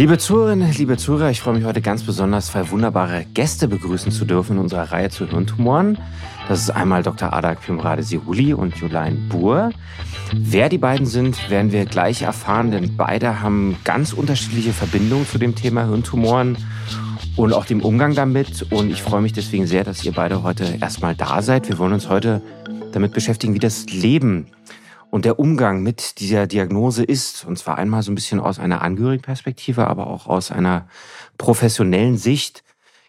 Liebe Zuhörerinnen, liebe Zuhörer, ich freue mich heute ganz besonders, zwei wunderbare Gäste begrüßen zu dürfen in unserer Reihe zu Hirntumoren. Das ist einmal Dr. Adak Pimrade Sihuli und Julein Buhr. Wer die beiden sind, werden wir gleich erfahren, denn beide haben ganz unterschiedliche Verbindungen zu dem Thema Hirntumoren und auch dem Umgang damit. Und ich freue mich deswegen sehr, dass ihr beide heute erstmal da seid. Wir wollen uns heute damit beschäftigen, wie das Leben und der Umgang mit dieser Diagnose ist. Und zwar einmal so ein bisschen aus einer Angehörigenperspektive, aber auch aus einer professionellen Sicht.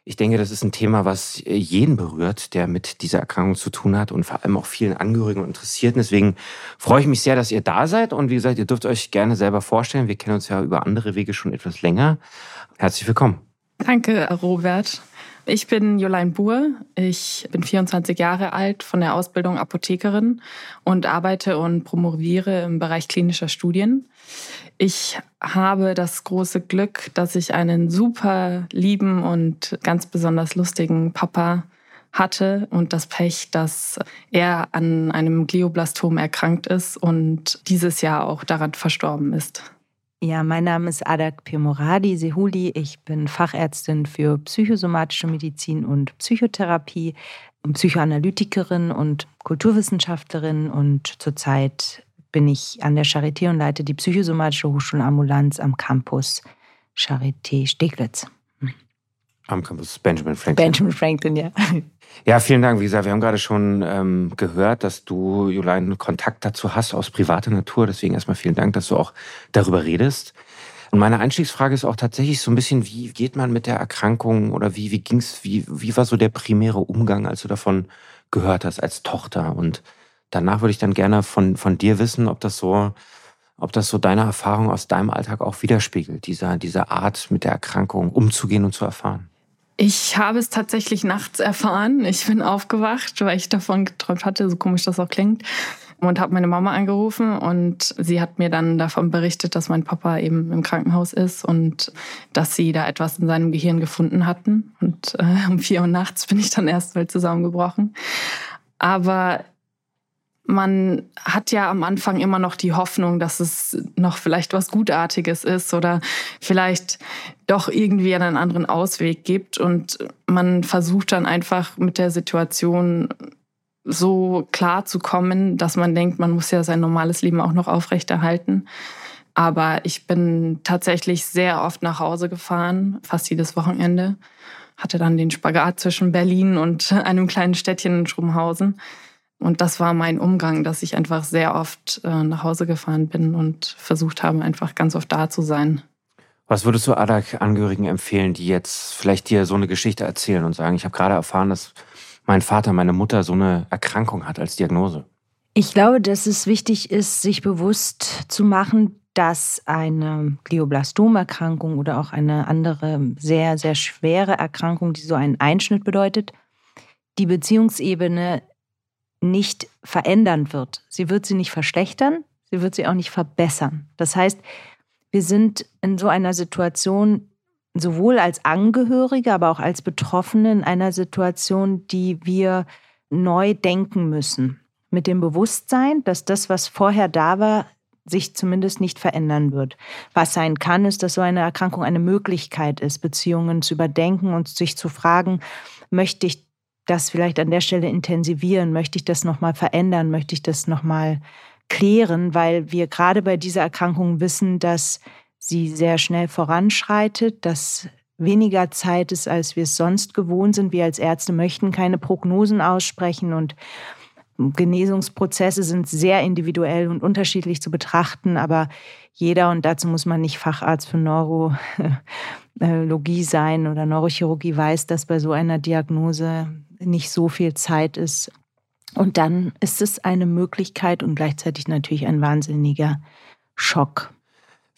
Ich denke, das ist ein Thema, was jeden berührt, der mit dieser Erkrankung zu tun hat und vor allem auch vielen Angehörigen und Interessierten. Deswegen freue ich mich sehr, dass ihr da seid. Und wie gesagt, ihr dürft euch gerne selber vorstellen. Wir kennen uns ja über andere Wege schon etwas länger. Herzlich willkommen. Danke, Robert. Ich bin Jolein Buhr. Ich bin 24 Jahre alt, von der Ausbildung Apothekerin und arbeite und promoviere im Bereich klinischer Studien. Ich habe das große Glück, dass ich einen super lieben und ganz besonders lustigen Papa hatte und das Pech, dass er an einem Glioblastom erkrankt ist und dieses Jahr auch daran verstorben ist. Ja, mein Name ist Adak Pirmoradi Sehuli. Ich bin Fachärztin für psychosomatische Medizin und Psychotherapie, Psychoanalytikerin und Kulturwissenschaftlerin und zurzeit bin ich an der Charité und leite die psychosomatische Hochschulambulanz am Campus Charité Steglitz. Am Campus Benjamin Franklin. Benjamin Franklin, ja. Ja, vielen Dank. Wie gesagt, wir haben gerade schon ähm, gehört, dass du, Julein, Kontakt dazu hast aus privater Natur. Deswegen erstmal vielen Dank, dass du auch darüber redest. Und meine Einstiegsfrage ist auch tatsächlich so ein bisschen, wie geht man mit der Erkrankung oder wie, wie ging's, wie, wie war so der primäre Umgang, als du davon gehört hast als Tochter? Und danach würde ich dann gerne von, von dir wissen, ob das so, ob das so deine Erfahrung aus deinem Alltag auch widerspiegelt, dieser, diese Art mit der Erkrankung umzugehen und zu erfahren. Ich habe es tatsächlich nachts erfahren. Ich bin aufgewacht, weil ich davon geträumt hatte, so komisch das auch klingt. Und habe meine Mama angerufen und sie hat mir dann davon berichtet, dass mein Papa eben im Krankenhaus ist und dass sie da etwas in seinem Gehirn gefunden hatten. Und äh, um vier Uhr nachts bin ich dann erst mal zusammengebrochen. Aber man hat ja am Anfang immer noch die Hoffnung, dass es noch vielleicht was Gutartiges ist oder vielleicht doch irgendwie einen anderen Ausweg gibt. Und man versucht dann einfach mit der Situation so klar zu kommen, dass man denkt, man muss ja sein normales Leben auch noch aufrechterhalten. Aber ich bin tatsächlich sehr oft nach Hause gefahren, fast jedes Wochenende. Hatte dann den Spagat zwischen Berlin und einem kleinen Städtchen in Schrumhausen und das war mein Umgang, dass ich einfach sehr oft äh, nach Hause gefahren bin und versucht habe, einfach ganz oft da zu sein. Was würdest du ADAC-Angehörigen empfehlen, die jetzt vielleicht dir so eine Geschichte erzählen und sagen, ich habe gerade erfahren, dass mein Vater, meine Mutter so eine Erkrankung hat als Diagnose? Ich glaube, dass es wichtig ist, sich bewusst zu machen, dass eine Glioblastom-Erkrankung oder auch eine andere sehr, sehr schwere Erkrankung, die so einen Einschnitt bedeutet, die Beziehungsebene nicht verändern wird. Sie wird sie nicht verschlechtern, sie wird sie auch nicht verbessern. Das heißt, wir sind in so einer Situation, sowohl als Angehörige, aber auch als Betroffene in einer Situation, die wir neu denken müssen. Mit dem Bewusstsein, dass das, was vorher da war, sich zumindest nicht verändern wird. Was sein kann, ist, dass so eine Erkrankung eine Möglichkeit ist, Beziehungen zu überdenken und sich zu fragen, möchte ich das vielleicht an der Stelle intensivieren? Möchte ich das nochmal verändern? Möchte ich das nochmal klären? Weil wir gerade bei dieser Erkrankung wissen, dass sie sehr schnell voranschreitet, dass weniger Zeit ist, als wir es sonst gewohnt sind. Wir als Ärzte möchten keine Prognosen aussprechen und Genesungsprozesse sind sehr individuell und unterschiedlich zu betrachten, aber jeder, und dazu muss man nicht Facharzt für Neurologie sein oder Neurochirurgie, weiß, dass bei so einer Diagnose nicht so viel Zeit ist. Und dann ist es eine Möglichkeit und gleichzeitig natürlich ein wahnsinniger Schock.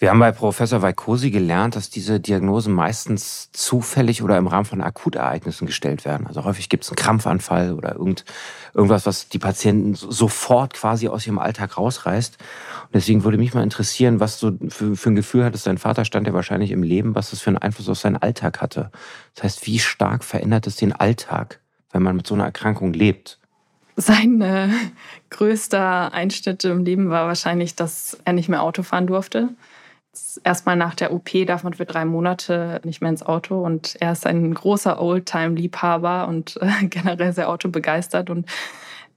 Wir haben bei Professor Weikosi gelernt, dass diese Diagnosen meistens zufällig oder im Rahmen von Akutereignissen gestellt werden. Also häufig gibt es einen Krampfanfall oder irgend, irgendwas, was die Patienten sofort quasi aus ihrem Alltag rausreißt. Und deswegen würde mich mal interessieren, was du für, für ein Gefühl hattest. Dein Vater stand ja wahrscheinlich im Leben, was das für einen Einfluss auf seinen Alltag hatte. Das heißt, wie stark verändert es den Alltag? Wenn man mit so einer Erkrankung lebt? Sein äh, größter Einschnitt im Leben war wahrscheinlich, dass er nicht mehr Auto fahren durfte. Erstmal nach der OP darf man für drei Monate nicht mehr ins Auto und er ist ein großer Oldtime-Liebhaber und äh, generell sehr autobegeistert und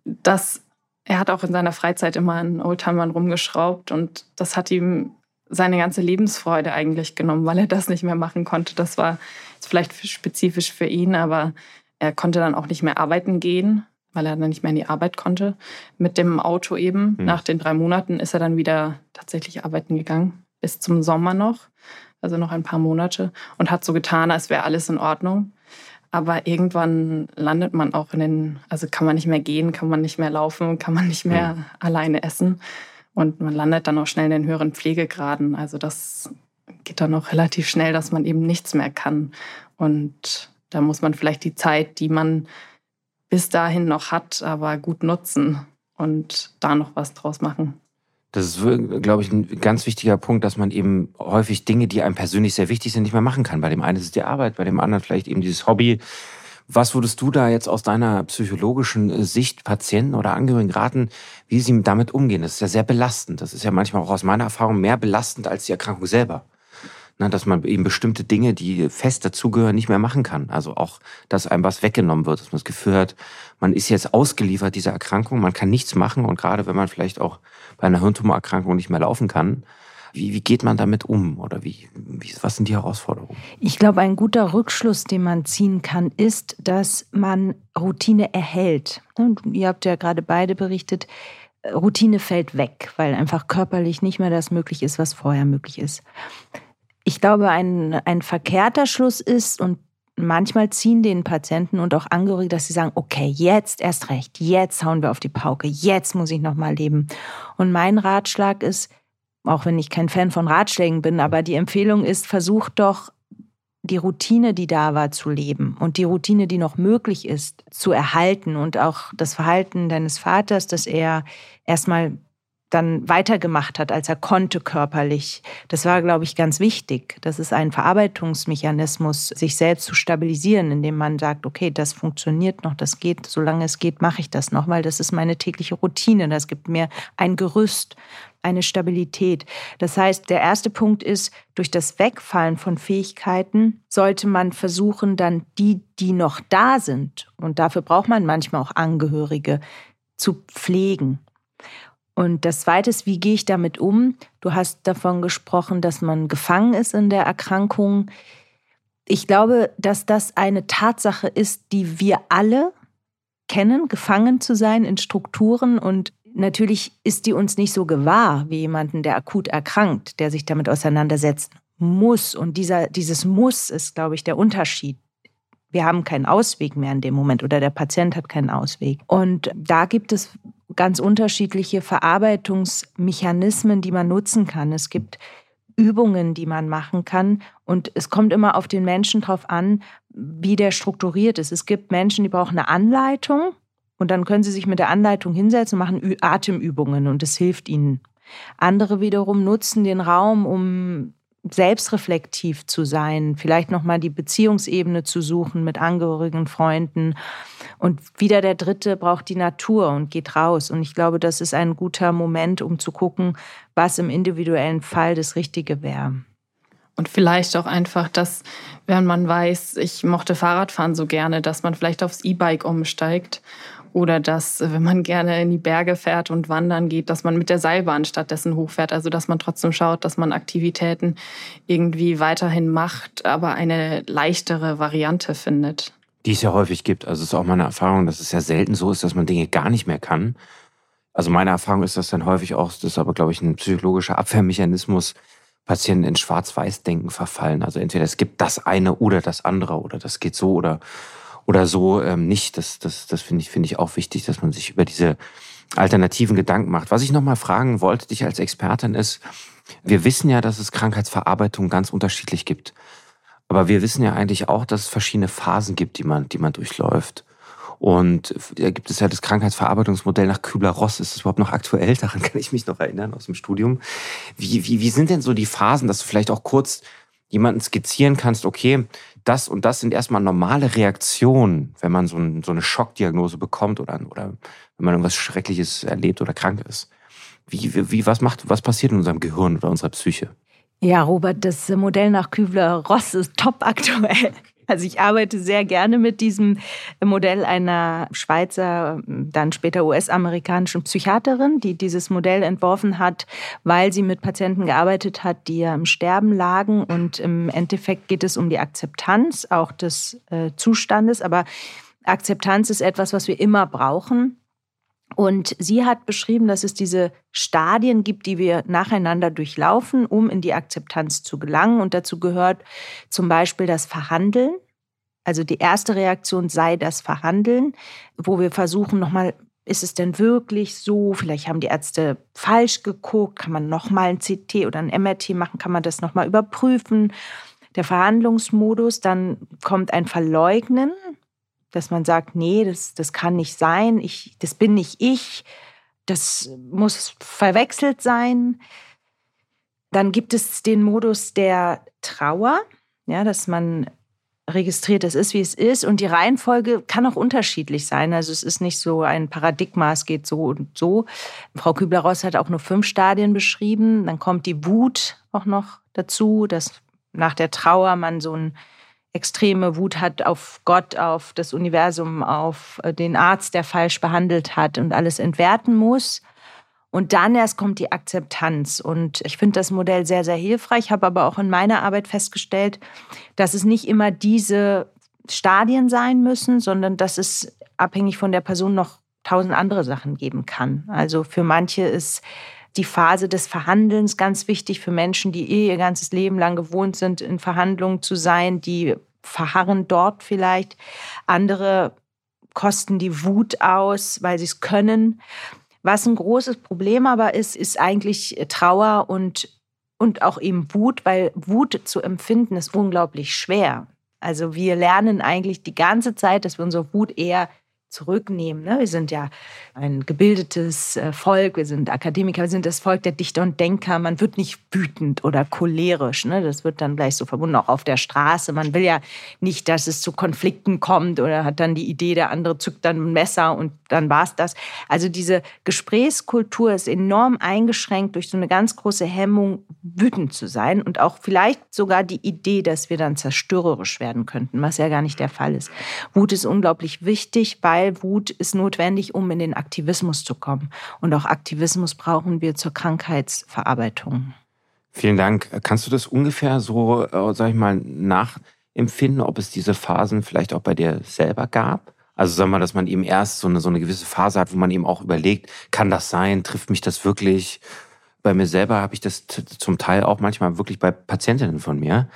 das, er hat auch in seiner Freizeit immer an Oldtimern rumgeschraubt und das hat ihm seine ganze Lebensfreude eigentlich genommen, weil er das nicht mehr machen konnte. Das war vielleicht spezifisch für ihn, aber er konnte dann auch nicht mehr arbeiten gehen, weil er dann nicht mehr in die Arbeit konnte. Mit dem Auto eben. Mhm. Nach den drei Monaten ist er dann wieder tatsächlich arbeiten gegangen, bis zum Sommer noch, also noch ein paar Monate, und hat so getan, als wäre alles in Ordnung. Aber irgendwann landet man auch in den, also kann man nicht mehr gehen, kann man nicht mehr laufen, kann man nicht mehr mhm. alleine essen. Und man landet dann auch schnell in den höheren Pflegegraden. Also das geht dann auch relativ schnell, dass man eben nichts mehr kann. Und da muss man vielleicht die Zeit, die man bis dahin noch hat, aber gut nutzen und da noch was draus machen. Das ist, glaube ich, ein ganz wichtiger Punkt, dass man eben häufig Dinge, die einem persönlich sehr wichtig sind, nicht mehr machen kann. Bei dem einen ist es die Arbeit, bei dem anderen vielleicht eben dieses Hobby. Was würdest du da jetzt aus deiner psychologischen äh, Sicht Patienten oder Angehörigen raten, wie sie damit umgehen? Das ist ja sehr belastend. Das ist ja manchmal auch aus meiner Erfahrung mehr belastend als die Erkrankung selber. Na, dass man eben bestimmte Dinge, die fest dazugehören, nicht mehr machen kann. Also auch, dass einem was weggenommen wird, dass man das Gefühl hat, man ist jetzt ausgeliefert dieser Erkrankung, man kann nichts machen und gerade wenn man vielleicht auch bei einer Hirntumorerkrankung nicht mehr laufen kann, wie, wie geht man damit um oder wie, wie, was sind die Herausforderungen? Ich glaube, ein guter Rückschluss, den man ziehen kann, ist, dass man Routine erhält. Und ihr habt ja gerade beide berichtet, Routine fällt weg, weil einfach körperlich nicht mehr das möglich ist, was vorher möglich ist. Ich glaube, ein, ein verkehrter Schluss ist, und manchmal ziehen den Patienten und auch Angehörige, dass sie sagen, okay, jetzt erst recht, jetzt hauen wir auf die Pauke, jetzt muss ich noch mal leben. Und mein Ratschlag ist, auch wenn ich kein Fan von Ratschlägen bin, aber die Empfehlung ist, versuch doch die Routine, die da war, zu leben und die Routine, die noch möglich ist, zu erhalten und auch das Verhalten deines Vaters, dass er erstmal dann weitergemacht hat, als er konnte körperlich. Das war, glaube ich, ganz wichtig. Das ist ein Verarbeitungsmechanismus, sich selbst zu stabilisieren, indem man sagt, okay, das funktioniert noch, das geht, solange es geht, mache ich das noch, weil das ist meine tägliche Routine. Das gibt mir ein Gerüst, eine Stabilität. Das heißt, der erste Punkt ist, durch das Wegfallen von Fähigkeiten sollte man versuchen, dann die, die noch da sind, und dafür braucht man manchmal auch Angehörige, zu pflegen und das Zweite ist, wie gehe ich damit um? Du hast davon gesprochen, dass man gefangen ist in der Erkrankung. Ich glaube, dass das eine Tatsache ist, die wir alle kennen, gefangen zu sein in Strukturen. Und natürlich ist die uns nicht so gewahr wie jemanden, der akut erkrankt, der sich damit auseinandersetzen muss. Und dieser, dieses Muss ist, glaube ich, der Unterschied. Wir haben keinen Ausweg mehr in dem Moment oder der Patient hat keinen Ausweg. Und da gibt es ganz unterschiedliche Verarbeitungsmechanismen, die man nutzen kann. Es gibt Übungen, die man machen kann. Und es kommt immer auf den Menschen drauf an, wie der strukturiert ist. Es gibt Menschen, die brauchen eine Anleitung und dann können sie sich mit der Anleitung hinsetzen und machen Atemübungen und es hilft ihnen. Andere wiederum nutzen den Raum, um selbstreflektiv zu sein, vielleicht nochmal die Beziehungsebene zu suchen mit Angehörigen, Freunden. Und wieder der Dritte braucht die Natur und geht raus. Und ich glaube, das ist ein guter Moment, um zu gucken, was im individuellen Fall das Richtige wäre. Und vielleicht auch einfach, dass, wenn man weiß, ich mochte Fahrradfahren so gerne, dass man vielleicht aufs E-Bike umsteigt oder dass, wenn man gerne in die Berge fährt und wandern geht, dass man mit der Seilbahn stattdessen hochfährt. Also dass man trotzdem schaut, dass man Aktivitäten irgendwie weiterhin macht, aber eine leichtere Variante findet. Die es ja häufig gibt. Also es ist auch meine Erfahrung, dass es ja selten so ist, dass man Dinge gar nicht mehr kann. Also meine Erfahrung ist, dass dann häufig auch, das ist aber, glaube ich, ein psychologischer Abwehrmechanismus, Patienten in Schwarz-Weiß-Denken verfallen. Also entweder es gibt das eine oder das andere oder das geht so oder oder so ähm, nicht. Das, das, das finde ich, finde ich auch wichtig, dass man sich über diese alternativen Gedanken macht. Was ich nochmal fragen wollte, dich als Expertin ist, wir wissen ja, dass es Krankheitsverarbeitung ganz unterschiedlich gibt. Aber wir wissen ja eigentlich auch, dass es verschiedene Phasen gibt, die man, die man durchläuft. Und da gibt es ja das Krankheitsverarbeitungsmodell nach Kübler-Ross. Ist das überhaupt noch aktuell? Daran kann ich mich noch erinnern aus dem Studium. Wie, wie, wie sind denn so die Phasen, dass du vielleicht auch kurz jemanden skizzieren kannst, okay, das und das sind erstmal normale Reaktionen, wenn man so, ein, so eine Schockdiagnose bekommt oder, oder wenn man irgendwas Schreckliches erlebt oder krank ist. Wie, wie, was macht, was passiert in unserem Gehirn oder unserer Psyche? Ja, Robert, das Modell nach Kübler-Ross ist top aktuell. Also ich arbeite sehr gerne mit diesem Modell einer Schweizer, dann später US-amerikanischen Psychiaterin, die dieses Modell entworfen hat, weil sie mit Patienten gearbeitet hat, die ja im Sterben lagen. Und im Endeffekt geht es um die Akzeptanz auch des äh, Zustandes. Aber Akzeptanz ist etwas, was wir immer brauchen. Und sie hat beschrieben, dass es diese Stadien gibt, die wir nacheinander durchlaufen, um in die Akzeptanz zu gelangen. Und dazu gehört zum Beispiel das Verhandeln. Also die erste Reaktion sei das Verhandeln, wo wir versuchen nochmal, ist es denn wirklich so? Vielleicht haben die Ärzte falsch geguckt. Kann man nochmal ein CT oder ein MRT machen? Kann man das nochmal überprüfen? Der Verhandlungsmodus, dann kommt ein Verleugnen dass man sagt, nee, das, das kann nicht sein, ich, das bin nicht ich, das muss verwechselt sein. Dann gibt es den Modus der Trauer, ja, dass man registriert, es ist, wie es ist. Und die Reihenfolge kann auch unterschiedlich sein. Also es ist nicht so ein Paradigma, es geht so und so. Frau Kübler-Ross hat auch nur fünf Stadien beschrieben. Dann kommt die Wut auch noch dazu, dass nach der Trauer man so ein extreme Wut hat auf Gott, auf das Universum, auf äh, den Arzt, der falsch behandelt hat und alles entwerten muss. Und dann erst kommt die Akzeptanz. Und ich finde das Modell sehr, sehr hilfreich, habe aber auch in meiner Arbeit festgestellt, dass es nicht immer diese Stadien sein müssen, sondern dass es abhängig von der Person noch tausend andere Sachen geben kann. Also für manche ist die Phase des Verhandelns ganz wichtig für Menschen, die eh ihr ganzes Leben lang gewohnt sind, in Verhandlungen zu sein, die verharren dort vielleicht. Andere kosten die Wut aus, weil sie es können. Was ein großes Problem aber ist, ist eigentlich Trauer und, und auch eben Wut, weil Wut zu empfinden ist unglaublich schwer. Also wir lernen eigentlich die ganze Zeit, dass wir unsere Wut eher zurücknehmen. Ne? Wir sind ja ein gebildetes äh, Volk, wir sind Akademiker, wir sind das Volk der Dichter und Denker. Man wird nicht wütend oder cholerisch. Ne? Das wird dann gleich so verbunden, auch auf der Straße. Man will ja nicht, dass es zu Konflikten kommt oder hat dann die Idee, der andere zückt dann ein Messer und dann war es das. Also diese Gesprächskultur ist enorm eingeschränkt durch so eine ganz große Hemmung, wütend zu sein und auch vielleicht sogar die Idee, dass wir dann zerstörerisch werden könnten, was ja gar nicht der Fall ist. Wut ist unglaublich wichtig, weil weil Wut ist notwendig, um in den Aktivismus zu kommen. Und auch Aktivismus brauchen wir zur Krankheitsverarbeitung. Vielen Dank. Kannst du das ungefähr so, äh, sag ich mal, nachempfinden, ob es diese Phasen vielleicht auch bei dir selber gab? Also sag mal, dass man eben erst so eine, so eine gewisse Phase hat, wo man eben auch überlegt, kann das sein, trifft mich das wirklich? Bei mir selber habe ich das zum Teil auch manchmal wirklich bei Patientinnen von mir,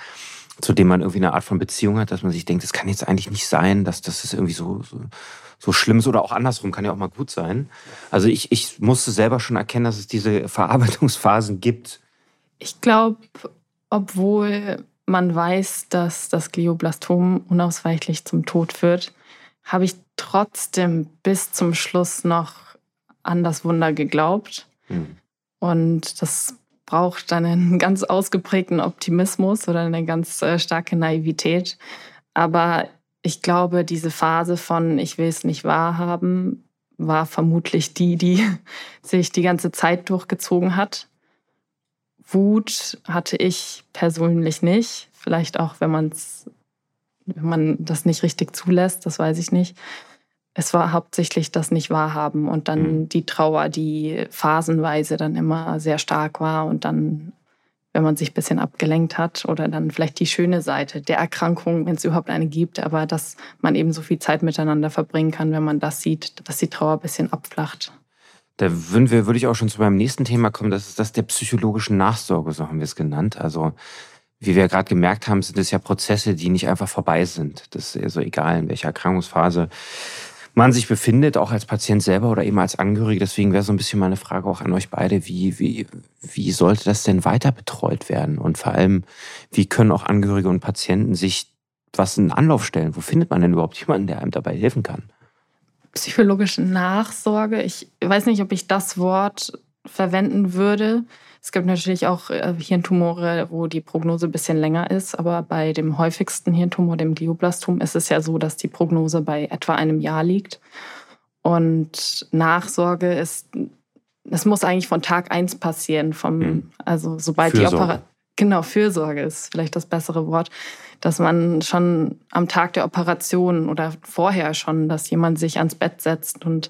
zu denen man irgendwie eine Art von Beziehung hat, dass man sich denkt, das kann jetzt eigentlich nicht sein, dass das ist irgendwie so, so so schlimm ist oder auch andersrum, kann ja auch mal gut sein. Also ich, ich musste selber schon erkennen, dass es diese Verarbeitungsphasen gibt. Ich glaube, obwohl man weiß, dass das Glioblastom unausweichlich zum Tod führt, habe ich trotzdem bis zum Schluss noch an das Wunder geglaubt. Hm. Und das braucht dann einen ganz ausgeprägten Optimismus oder eine ganz äh, starke Naivität. Aber ich glaube, diese Phase von ich will es nicht wahrhaben, war vermutlich die, die sich die ganze Zeit durchgezogen hat. Wut hatte ich persönlich nicht. Vielleicht auch, wenn man wenn man das nicht richtig zulässt, das weiß ich nicht. Es war hauptsächlich das nicht wahrhaben und dann mhm. die Trauer, die phasenweise dann immer sehr stark war und dann wenn man sich ein bisschen abgelenkt hat oder dann vielleicht die schöne Seite der Erkrankung, wenn es überhaupt eine gibt, aber dass man eben so viel Zeit miteinander verbringen kann, wenn man das sieht, dass die Trauer ein bisschen abflacht. Da würden wir, würde ich auch schon zu meinem nächsten Thema kommen, das ist das der psychologischen Nachsorge, so haben wir es genannt. Also wie wir gerade gemerkt haben, sind es ja Prozesse, die nicht einfach vorbei sind. Das ist ja so egal, in welcher Erkrankungsphase man sich befindet, auch als Patient selber oder eben als Angehörige. Deswegen wäre so ein bisschen meine Frage auch an euch beide, wie, wie, wie sollte das denn weiter betreut werden? Und vor allem, wie können auch Angehörige und Patienten sich was in Anlauf stellen? Wo findet man denn überhaupt jemanden, der einem dabei helfen kann? Psychologische Nachsorge. Ich weiß nicht, ob ich das Wort verwenden würde. Es gibt natürlich auch äh, Hirntumore, wo die Prognose ein bisschen länger ist, aber bei dem häufigsten Hirntumor, dem Glioblastom, ist es ja so, dass die Prognose bei etwa einem Jahr liegt. Und Nachsorge ist, es muss eigentlich von Tag eins passieren, vom, hm. also sobald Fürsorge. die Operation Genau, Fürsorge ist vielleicht das bessere Wort, dass man schon am Tag der Operation oder vorher schon, dass jemand sich ans Bett setzt und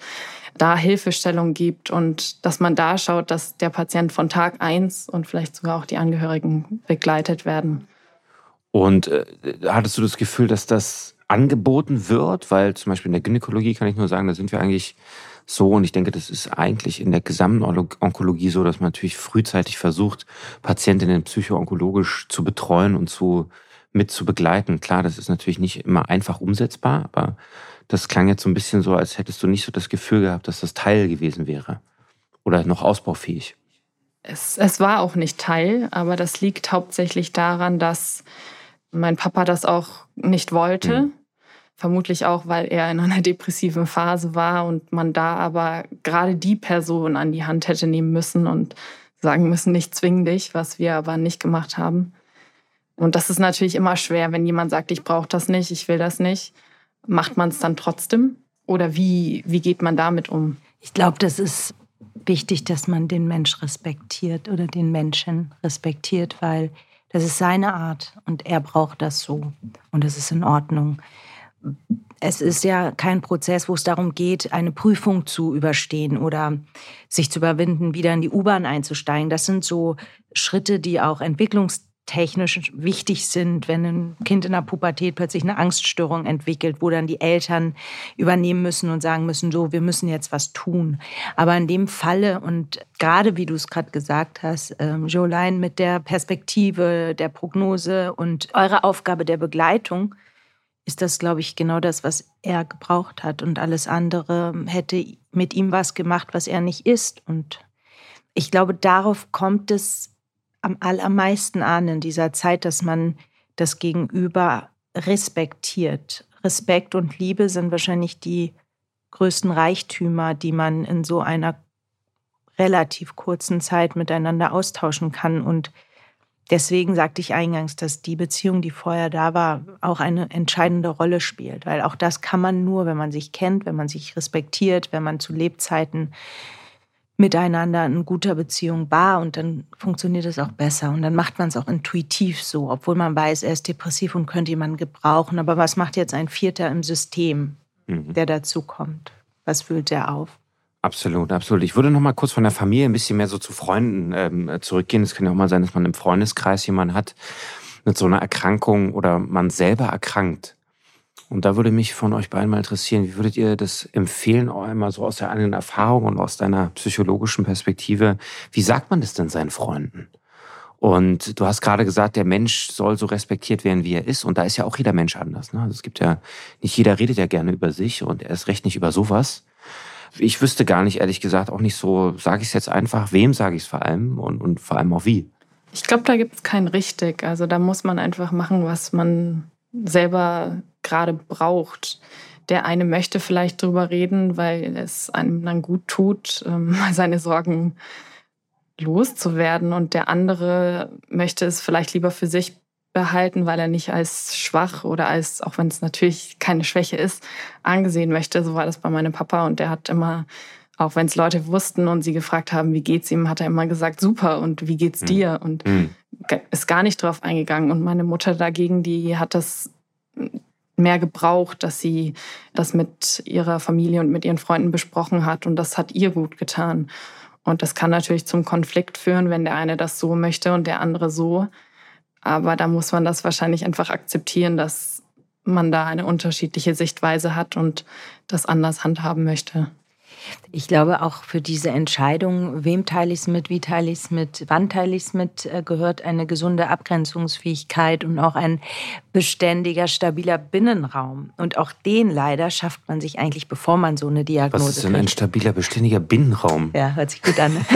da Hilfestellung gibt und dass man da schaut, dass der Patient von Tag eins und vielleicht sogar auch die Angehörigen begleitet werden. Und äh, hattest du das Gefühl, dass das angeboten wird? Weil zum Beispiel in der Gynäkologie kann ich nur sagen, da sind wir eigentlich so. Und ich denke, das ist eigentlich in der gesamten Onkologie so, dass man natürlich frühzeitig versucht, Patientinnen psychoonkologisch zu betreuen und zu, mit zu begleiten. Klar, das ist natürlich nicht immer einfach umsetzbar, aber das klang jetzt so ein bisschen so, als hättest du nicht so das Gefühl gehabt, dass das Teil gewesen wäre. Oder noch ausbaufähig. Es, es war auch nicht Teil, aber das liegt hauptsächlich daran, dass mein Papa das auch nicht wollte. Mhm. Vermutlich auch, weil er in einer depressiven Phase war und man da aber gerade die Person an die Hand hätte nehmen müssen und sagen müssen, nicht zwing dich, was wir aber nicht gemacht haben. Und das ist natürlich immer schwer, wenn jemand sagt, ich brauche das nicht, ich will das nicht. Macht man es dann trotzdem? Oder wie, wie geht man damit um? Ich glaube, das ist wichtig, dass man den Mensch respektiert oder den Menschen respektiert, weil das ist seine Art und er braucht das so und das ist in Ordnung es ist ja kein Prozess, wo es darum geht, eine Prüfung zu überstehen oder sich zu überwinden, wieder in die U-Bahn einzusteigen. Das sind so Schritte, die auch entwicklungstechnisch wichtig sind, wenn ein Kind in der Pubertät plötzlich eine Angststörung entwickelt, wo dann die Eltern übernehmen müssen und sagen müssen, so, wir müssen jetzt was tun. Aber in dem Falle und gerade wie du es gerade gesagt hast, ähm, Jolene, mit der Perspektive, der Prognose und eurer Aufgabe der Begleitung, ist das, glaube ich, genau das, was er gebraucht hat. Und alles andere hätte mit ihm was gemacht, was er nicht ist. Und ich glaube, darauf kommt es am allermeisten an in dieser Zeit, dass man das Gegenüber respektiert. Respekt und Liebe sind wahrscheinlich die größten Reichtümer, die man in so einer relativ kurzen Zeit miteinander austauschen kann. Und Deswegen sagte ich eingangs, dass die Beziehung, die vorher da war, auch eine entscheidende Rolle spielt. Weil auch das kann man nur, wenn man sich kennt, wenn man sich respektiert, wenn man zu Lebzeiten miteinander in guter Beziehung war und dann funktioniert es auch besser und dann macht man es auch intuitiv so, obwohl man weiß, er ist depressiv und könnte jemanden gebrauchen. Aber was macht jetzt ein Vierter im System, mhm. der dazu kommt? Was füllt er auf? Absolut, absolut. Ich würde noch mal kurz von der Familie ein bisschen mehr so zu Freunden ähm, zurückgehen. Es kann ja auch mal sein, dass man im Freundeskreis jemanden hat mit so einer Erkrankung oder man selber erkrankt. Und da würde mich von euch beiden mal interessieren, wie würdet ihr das empfehlen, auch einmal so aus der eigenen Erfahrung und aus deiner psychologischen Perspektive? Wie sagt man das denn seinen Freunden? Und du hast gerade gesagt, der Mensch soll so respektiert werden, wie er ist. Und da ist ja auch jeder Mensch anders. Ne? Also es gibt ja, nicht jeder redet ja gerne über sich und er ist recht nicht über sowas ich wüsste gar nicht, ehrlich gesagt, auch nicht so, sage ich es jetzt einfach, wem sage ich es vor allem und, und vor allem auch wie. Ich glaube, da gibt es kein richtig. Also da muss man einfach machen, was man selber gerade braucht. Der eine möchte vielleicht drüber reden, weil es einem dann gut tut, ähm, seine Sorgen loszuwerden. Und der andere möchte es vielleicht lieber für sich behalten, weil er nicht als schwach oder als, auch wenn es natürlich keine Schwäche ist, angesehen möchte. So war das bei meinem Papa und der hat immer, auch wenn es Leute wussten und sie gefragt haben, wie geht's ihm, hat er immer gesagt, super und wie geht's hm. dir? Und mhm. ist gar nicht drauf eingegangen. Und meine Mutter dagegen, die hat das mehr gebraucht, dass sie das mit ihrer Familie und mit ihren Freunden besprochen hat und das hat ihr gut getan. Und das kann natürlich zum Konflikt führen, wenn der eine das so möchte und der andere so. Aber da muss man das wahrscheinlich einfach akzeptieren, dass man da eine unterschiedliche Sichtweise hat und das anders handhaben möchte. Ich glaube, auch für diese Entscheidung, wem teile ich es mit, wie teile ich es mit, wann teile ich es mit, äh, gehört eine gesunde Abgrenzungsfähigkeit und auch ein beständiger, stabiler Binnenraum. Und auch den leider schafft man sich eigentlich, bevor man so eine Diagnose Was ist denn ein stabiler, beständiger Binnenraum? Ja, hört sich gut an.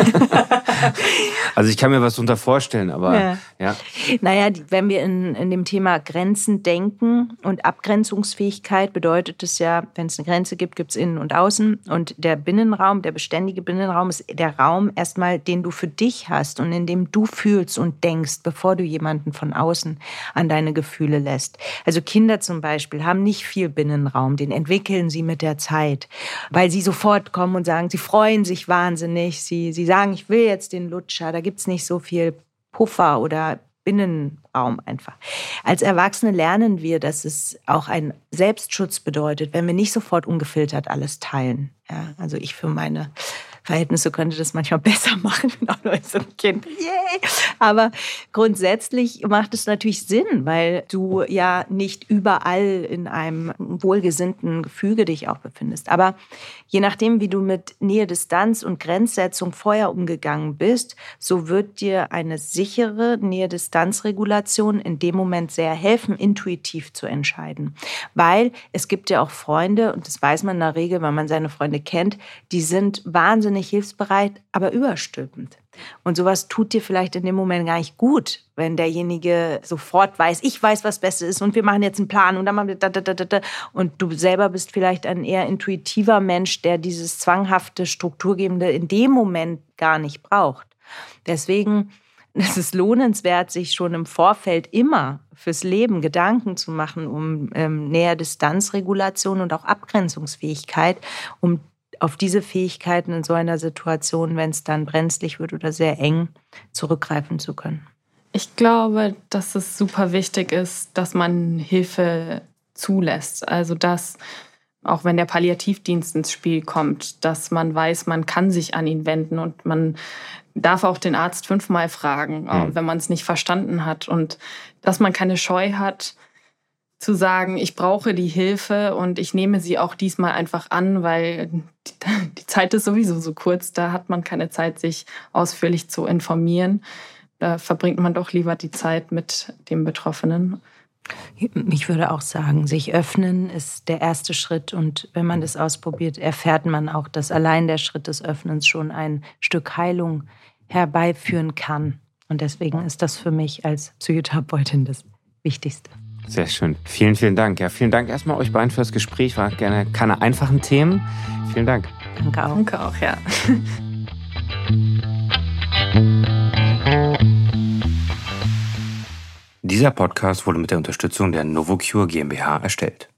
also ich kann mir was darunter vorstellen, aber ja. ja. Naja, wenn wir in, in dem Thema Grenzen denken und Abgrenzungsfähigkeit bedeutet es ja, wenn es eine Grenze gibt, gibt es innen und außen. Und der Binnenraum, der beständige Binnenraum ist der Raum erstmal, den du für dich hast und in dem du fühlst und denkst, bevor du jemanden von außen an deine Gefühle lässt. Also Kinder zum Beispiel haben nicht viel Binnenraum, den entwickeln sie mit der Zeit, weil sie sofort kommen und sagen, sie freuen sich wahnsinnig, sie, sie sagen, ich will jetzt den Lutscher, da gibt es nicht so viel Puffer oder Binnenraum einfach. Als Erwachsene lernen wir, dass es auch ein Selbstschutz bedeutet, wenn wir nicht sofort ungefiltert alles teilen. Ja, also ich für meine Verhältnisse könnte das manchmal besser machen, auch nur als ein Kind. Yay! Aber grundsätzlich macht es natürlich Sinn, weil du ja nicht überall in einem wohlgesinnten Gefüge dich auch befindest. Aber je nachdem, wie du mit Nähe, Distanz und Grenzsetzung vorher umgegangen bist, so wird dir eine sichere Nähe-Distanz-Regulation in dem Moment sehr helfen, intuitiv zu entscheiden. Weil es gibt ja auch Freunde, und das weiß man in der Regel, wenn man seine Freunde kennt, die sind wahnsinnig hilfsbereit, aber überstülpend. Und sowas tut dir vielleicht in dem Moment gar nicht gut, wenn derjenige sofort weiß, ich weiß, was Beste ist und wir machen jetzt einen Plan und dann machen wir da, da, da, da. Und du selber bist vielleicht ein eher intuitiver Mensch, der dieses zwanghafte, strukturgebende in dem Moment gar nicht braucht. Deswegen ist es lohnenswert, sich schon im Vorfeld immer fürs Leben Gedanken zu machen um ähm, Näher-Distanzregulation und auch Abgrenzungsfähigkeit, um auf diese Fähigkeiten in so einer Situation, wenn es dann brenzlig wird oder sehr eng, zurückgreifen zu können. Ich glaube, dass es super wichtig ist, dass man Hilfe zulässt. Also dass, auch wenn der Palliativdienst ins Spiel kommt, dass man weiß, man kann sich an ihn wenden und man darf auch den Arzt fünfmal fragen, mhm. wenn man es nicht verstanden hat. Und dass man keine Scheu hat, zu sagen, ich brauche die Hilfe und ich nehme sie auch diesmal einfach an, weil die Zeit ist sowieso so kurz, da hat man keine Zeit, sich ausführlich zu informieren. Da verbringt man doch lieber die Zeit mit dem Betroffenen. Ich würde auch sagen, sich öffnen ist der erste Schritt und wenn man das ausprobiert, erfährt man auch, dass allein der Schritt des Öffnens schon ein Stück Heilung herbeiführen kann. Und deswegen ist das für mich als Psychotherapeutin das Wichtigste. Sehr schön. Vielen, vielen Dank. Ja, vielen Dank erstmal euch beiden fürs Gespräch. War gerne keine einfachen Themen. Vielen Dank. Danke auch. Danke auch, ja. Dieser Podcast wurde mit der Unterstützung der Novocure GmbH erstellt.